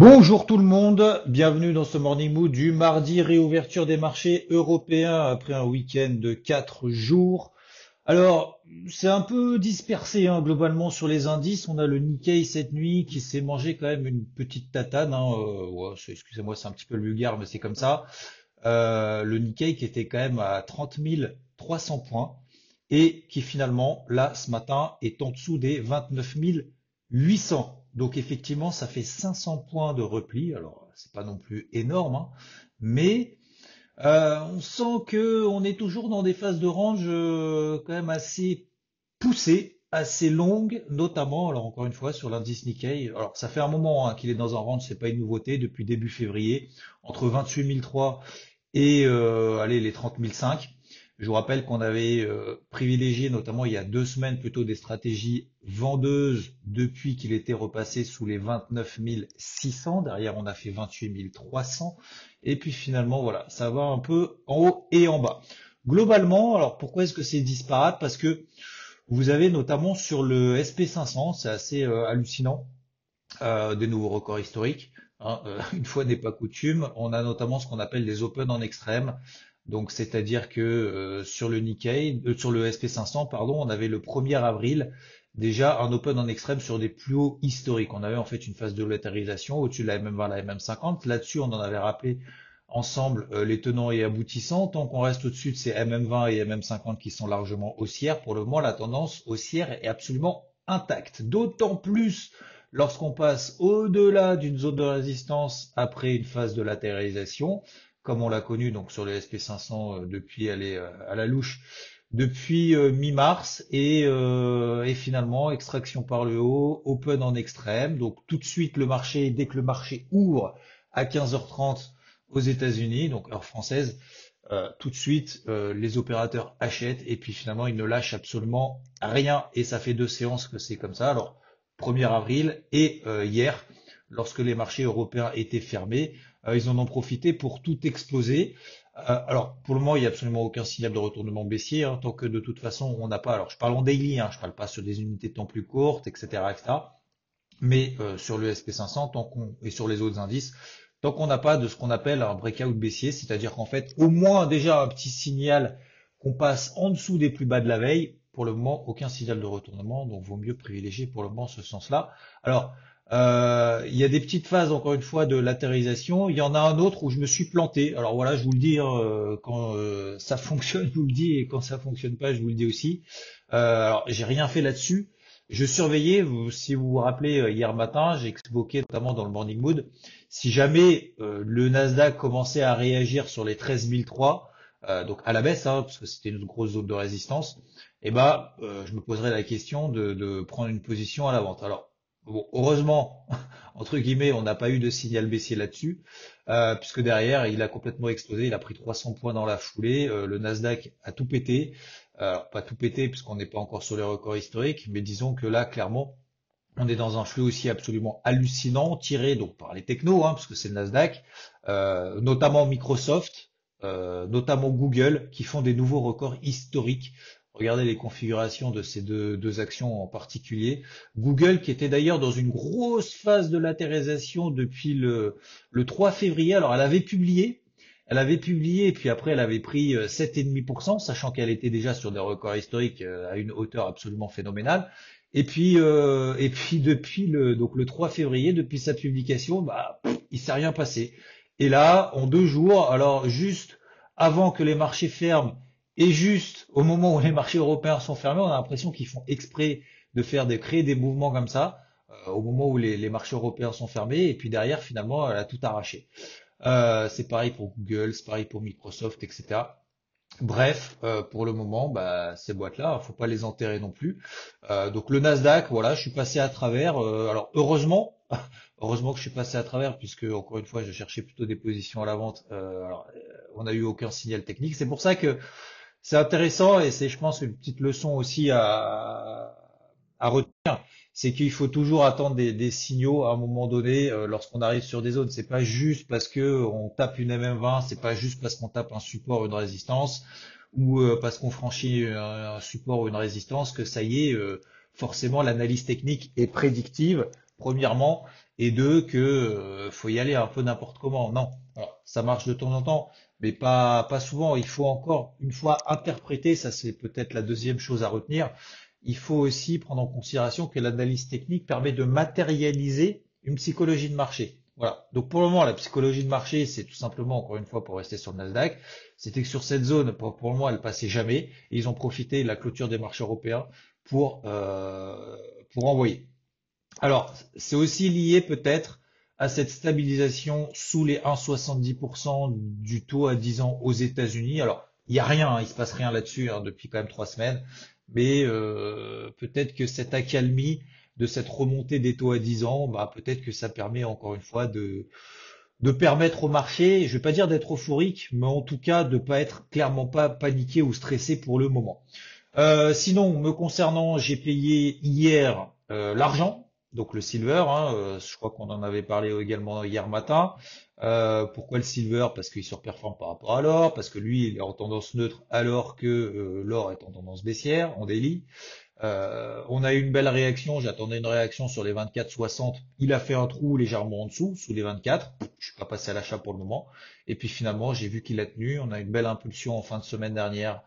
Bonjour tout le monde, bienvenue dans ce Morning Mood du mardi, réouverture des marchés européens après un week-end de 4 jours. Alors, c'est un peu dispersé hein, globalement sur les indices. On a le Nikkei cette nuit qui s'est mangé quand même une petite tatane. Hein, euh, excusez-moi, c'est un petit peu vulgaire, mais c'est comme ça. Euh, le Nikkei qui était quand même à 30 300 points et qui finalement, là, ce matin, est en dessous des 29 800. Donc effectivement, ça fait 500 points de repli. Alors, c'est pas non plus énorme, hein, mais euh, on sent que on est toujours dans des phases de range euh, quand même assez poussées, assez longues, notamment, alors encore une fois, sur l'indice Nikkei. Alors ça fait un moment hein, qu'il est dans un range, c'est pas une nouveauté, depuis début février, entre 28 003 et euh, allez, les 30 005. Je vous rappelle qu'on avait euh, privilégié notamment il y a deux semaines plutôt des stratégies vendeuses depuis qu'il était repassé sous les 29 600. Derrière, on a fait 28 300. Et puis finalement, voilà, ça va un peu en haut et en bas. Globalement, alors pourquoi est-ce que c'est disparate? Parce que vous avez notamment sur le SP500, c'est assez euh, hallucinant, euh, des nouveaux records historiques. Hein, une fois n'est pas coutume, on a notamment ce qu'on appelle les open en extrême. Donc c'est-à-dire que euh, sur le Nikkei, euh, sur le SP500, pardon, on avait le 1er avril déjà un open en extrême sur des plus hauts historiques. On avait en fait une phase de latérisation au-dessus de la MM20, la MM50. Là-dessus, on en avait rappelé ensemble euh, les tenants et aboutissants. Tant qu'on reste au-dessus de ces MM20 et MM50 qui sont largement haussières, pour le moment, la tendance haussière est absolument intacte. D'autant plus lorsqu'on passe au-delà d'une zone de résistance après une phase de latéralisation comme on l'a connu donc sur le SP500 euh, depuis est euh, à la louche depuis euh, mi-mars et, finalement extraction par le haut, open en extrême. Donc tout de suite le marché, dès que le marché ouvre à 15h30 aux États-Unis, donc heure française, tout de suite les opérateurs achètent et puis finalement ils ne lâchent absolument rien et ça fait deux séances que c'est comme ça. Alors 1er avril et hier lorsque les marchés européens étaient fermés, ils en ont profité pour tout exploser. Euh, alors, pour le moment, il n'y a absolument aucun signal de retournement baissier, hein, tant que de toute façon, on n'a pas. Alors, je parle en daily, hein, je parle pas sur des unités de temps plus courtes, etc., etc. Mais euh, sur le SP500, tant qu'on et sur les autres indices, tant qu'on n'a pas de ce qu'on appelle un breakout baissier, c'est-à-dire qu'en fait, au moins déjà un petit signal qu'on passe en dessous des plus bas de la veille. Pour le moment, aucun signal de retournement, donc vaut mieux privilégier pour le moment ce sens-là. Alors, euh, il y a des petites phases, encore une fois, de latérisation. Il y en a un autre où je me suis planté. Alors voilà, je vous le dis, euh, quand euh, ça fonctionne, je vous le dis, et quand ça fonctionne pas, je vous le dis aussi. alors, j'ai rien fait là-dessus. Je surveillais, vous, si vous vous rappelez, hier matin, j'ai notamment dans le morning mood, si jamais le Nasdaq commençait à réagir sur les 13003, donc à la baisse, hein, parce que c'était une grosse zone de résistance, eh ben, je me poserais la question de, de prendre une position à la vente. Alors, Bon, heureusement, entre guillemets, on n'a pas eu de signal baissier là-dessus, euh, puisque derrière, il a complètement explosé, il a pris 300 points dans la foulée, euh, le Nasdaq a tout pété, pas tout pété puisqu'on n'est pas encore sur les records historiques, mais disons que là, clairement, on est dans un flux aussi absolument hallucinant, tiré donc par les technos, hein, parce que c'est le Nasdaq, euh, notamment Microsoft, notamment Google, qui font des nouveaux records historiques. Regardez les configurations de ces deux, actions en particulier. Google, qui était d'ailleurs dans une grosse phase de latérisation depuis le, 3 février. Alors, elle avait publié, elle avait publié, puis après, elle avait pris 7,5%, euh, sachant qu'elle était déjà sur des records historiques euh, à une hauteur absolument phénoménale. Et puis, euh, et puis depuis le, donc le 3 février, depuis sa publication, bah, il s'est rien passé. Et là, en deux jours, alors juste avant que les marchés ferment, et juste au moment où les marchés européens sont fermés, on a l'impression qu'ils font exprès de faire de créer des mouvements comme ça euh, au moment où les, marchés européens sont fermés et puis derrière finalement elle a tout arraché. Euh, c'est pareil pour Google, c'est pareil pour Microsoft, etc. Bref, euh, pour le moment, bah, ces boîtes-là, faut pas les enterrer non plus. Euh, donc le Nasdaq, voilà, je suis passé à travers. euh, alors heureusement, heureusement que je suis passé à travers, puisque encore une fois, je cherchais plutôt des positions à la vente. Euh, alors, on n'a eu aucun signal technique. C'est pour ça que c'est intéressant et c'est, je pense, une petite leçon aussi à, à retenir, c'est qu'il faut toujours attendre des, signaux à un moment donné euh, lorsqu'on arrive sur des zones. C'est pas juste parce que on tape une MM20, c'est pas juste parce qu'on tape un support, une résistance, ou euh, parce qu'on franchit un, support ou une résistance que ça y est, euh, forcément l'analyse technique est prédictive, premièrement, et deux que faut y aller un peu n'importe comment. Non, ça marche de temps en temps, mais pas pas souvent. Il faut encore une fois interpréter. Ça c'est peut-être la deuxième chose à retenir il faut aussi prendre en considération que l'analyse technique permet de matérialiser une psychologie de marché. Voilà. Donc pour le moment, la psychologie de marché, c'est tout simplement, encore une fois, pour rester sur le Nasdaq, c'était que sur cette zone, pour, pour le moment, elle passait jamais. Et ils ont profité de la clôture des marchés européens pour, euh, pour envoyer. Alors, c'est aussi lié peut-être à cette stabilisation sous les 1,70% du taux à 10 ans aux États-Unis. Alors, il n'y a rien, hein, il se passe rien là-dessus hein, depuis quand même trois semaines mais euh, peut-être que cette accalmie de cette remontée des taux à 10 ans, bah, peut-être que ça permet encore une fois de, de permettre au marché, je vais pas dire d'être euphorique, mais en tout cas de pas être clairement pas paniqué ou stressé pour le moment. Euh, sinon, me concernant, j'ai payé hier euh, l'argent, donc le silver, hein, euh, je crois qu'on en avait parlé également hier matin. Euh, pourquoi le silver? Parce qu'il surperforme par rapport à l'or, parce que lui, il est en tendance neutre alors que euh, l'or est en tendance baissière, en. Euh, on a eu une belle réaction, j'attendais une réaction sur les 24,60. Il a fait un trou légèrement en dessous, sous les 24. Je suis pas passé à l'achat pour le moment. Et puis finalement, j'ai vu qu'il a tenu. On a une belle impulsion en fin de semaine dernière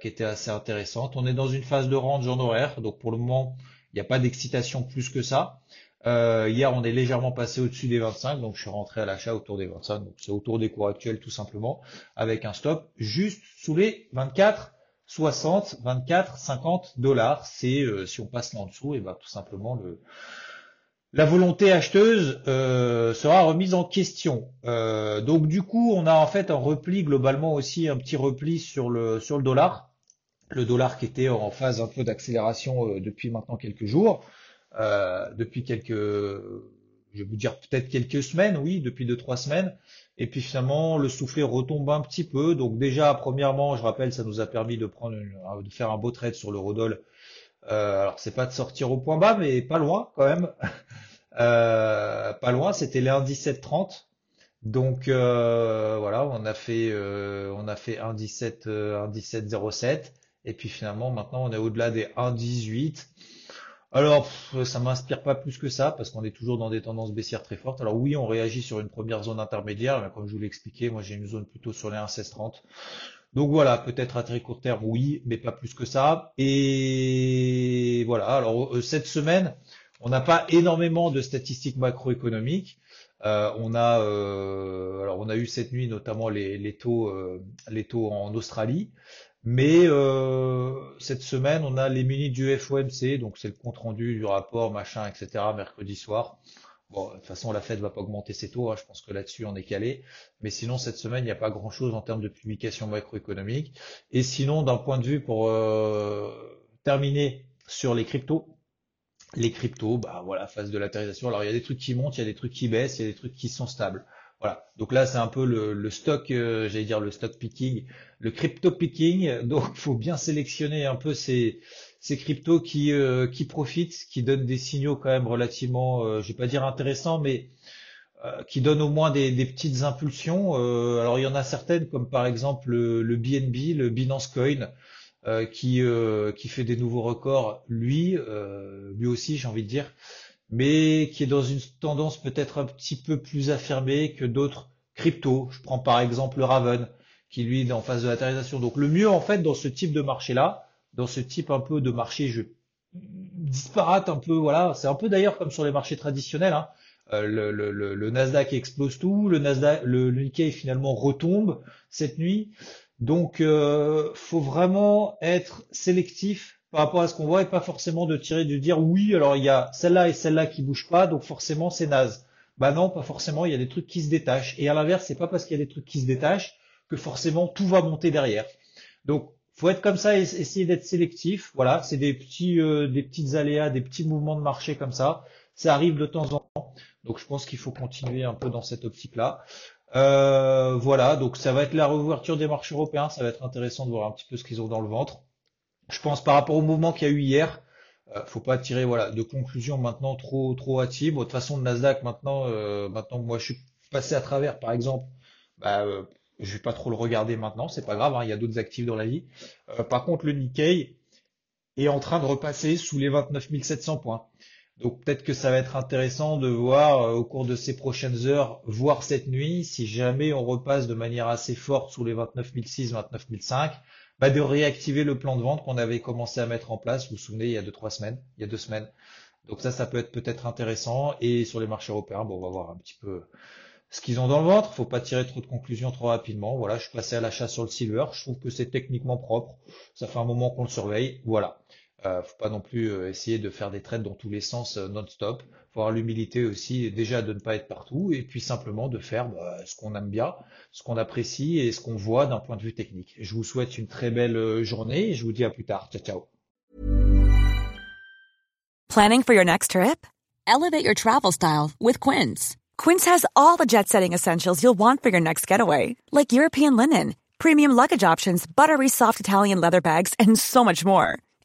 qui était assez intéressante. On est dans une phase de range en horaire, donc pour le moment, n'y a pas d'excitation plus que ça. Euh, hier, on est légèrement passé au-dessus des 25, donc je suis rentré à l'achat autour des 25, donc c'est autour des cours actuels tout simplement, avec un stop juste sous les 24, 60, 24, 50 dollars. C'est euh, si on passe là en dessous, et ben tout simplement le la volonté acheteuse euh, sera remise en question. Euh, donc du coup, on a en fait un repli globalement aussi, un petit repli sur le sur le dollar, le dollar qui était en phase un peu d'accélération euh, depuis maintenant quelques jours euh, depuis quelques, je vais vous dire peut-être quelques semaines, oui, depuis deux trois semaines. Et puis finalement, le soufflet retombe un petit peu. Donc déjà, premièrement, je rappelle, ça nous a permis de prendre, une- de faire un beau trade sur l'eurodoll. Euh, alors c'est pas de sortir au point bas, mais pas loin quand même. Euh, pas loin, c'était les 1,1730. Donc euh, voilà, on a fait, euh, on a fait 1,17, euh, 1,1707. Et puis finalement, maintenant, on est au-delà des 1,18. Alors, ça m'inspire pas plus que ça, parce qu'on est toujours dans des tendances baissières très fortes. Alors oui, on réagit sur une première zone intermédiaire, mais comme je vous l'ai expliqué, moi j'ai une zone plutôt sur les 1,1630. Donc voilà, peut-être à très court terme, oui, mais pas plus que ça. Et voilà, alors euh, cette semaine, on n'a pas énormément de statistiques macroéconomiques. Euh, on a, euh, alors on a eu cette nuit notamment les, les taux, euh, les taux en Australie. Mais euh, cette semaine, on a les minutes du FOMC, donc c'est le compte rendu du rapport, machin, etc. mercredi soir. Bon, de toute façon, la Fed va pas augmenter ses taux, hein, je pense que là-dessus on est calé. Mais sinon, cette semaine, il n'y a pas grand-chose en termes de publication macroéconomique. Et sinon, d'un point de vue pour euh, terminer sur les cryptos, les cryptos, bah voilà, phase de latérisation. Alors il y a des trucs qui montent, il y a des trucs qui baissent, il y a des trucs qui sont stables. Voilà. Donc là, c'est un peu le, le stock, euh, j'allais dire le stock picking, le crypto picking. Donc faut bien sélectionner un peu ces, ces cryptos qui, euh, qui profitent, qui donnent des signaux quand même relativement, euh, je vais pas dire intéressants, mais euh, qui donnent au moins des, des petites impulsions. Euh, alors il y en a certaines, comme par exemple le, le BNB, le Binance Coin, euh, qui, qui fait des nouveaux records, lui, lui aussi, j'ai envie de dire, mais qui est dans une tendance peut-être un petit peu plus affirmée que d'autres cryptos. Je prends par exemple le Raven, qui lui est en phase de latérisation. Donc le mieux en fait dans ce type de marché-là, dans ce type un peu de marché je, disparate un peu, voilà, c'est un peu d'ailleurs comme sur les marchés traditionnels, hein. Euh, le, le- le- Nasdaq explose tout, le Nasdaq, le, le Nikkei finalement retombe cette nuit. Donc, euh, faut vraiment être sélectif par rapport à ce qu'on voit et pas forcément de tirer de dire oui, alors il y a celle-là et celle-là qui bougent pas, donc forcément c'est naze. Bah non, pas forcément, il y a des trucs qui se détachent. Et à l'inverse, c'est pas parce qu'il y a des trucs qui se détachent que forcément tout va monter derrière. Donc, faut être comme ça et essayer d'être sélectif. Voilà, c'est des petits, euh, des petites aléas, des petits mouvements de marché comme ça. Ça arrive de temps en temps. Donc, je pense qu'il faut continuer un peu dans cette optique-là. Euh, voilà, donc ça va être la réouverture des marchés européens. Ça va être intéressant de voir un petit peu ce qu'ils ont dans le ventre. Je pense par rapport au mouvement qu'il y a eu hier, euh, faut pas tirer voilà de conclusions maintenant trop trop hâtives. De toute façon, le Nasdaq maintenant, euh, maintenant moi je suis passé à travers, par exemple, bah, euh, je vais pas trop le regarder maintenant, c'est pas grave, hein, il y a d'autres actifs dans la vie. Euh, par contre, le Nikkei est en train de repasser sous les 29 700 points. Donc peut-être que ça va être intéressant de voir euh, au cours de ces prochaines heures, voire cette nuit, si jamais on repasse de manière assez forte sous les 29 600, 29 500, bah de réactiver le plan de vente qu'on avait commencé à mettre en place, vous vous souvenez, il y a deux, trois semaines, il y a deux semaines. Donc ça, ça peut être peut-être intéressant. Et sur les marchés européens, bon, on va voir un petit peu ce qu'ils ont dans le ventre. Faut pas tirer trop de conclusions trop rapidement. Voilà, je suis passé à l'achat sur le silver. Je trouve que c'est techniquement propre. Ça fait un moment qu'on le surveille. Voilà. Euh, faut pas non plus euh, essayer de faire des trades dans tous les sens euh, non-stop. Faut avoir l'humilité aussi déjà de ne pas être partout et puis simplement de faire bah, ce qu'on aime bien, ce qu'on apprécie et ce qu'on voit d'un point de vue technique. Je vous souhaite une très belle journée et je vous dis à plus tard. Ciao ciao. Planning for your next trip? Elevate your travel style with Quince. Quince has all the jet-setting essentials you'll want for your next getaway, like European linen, premium luggage options, buttery soft Italian leather bags, and so much more.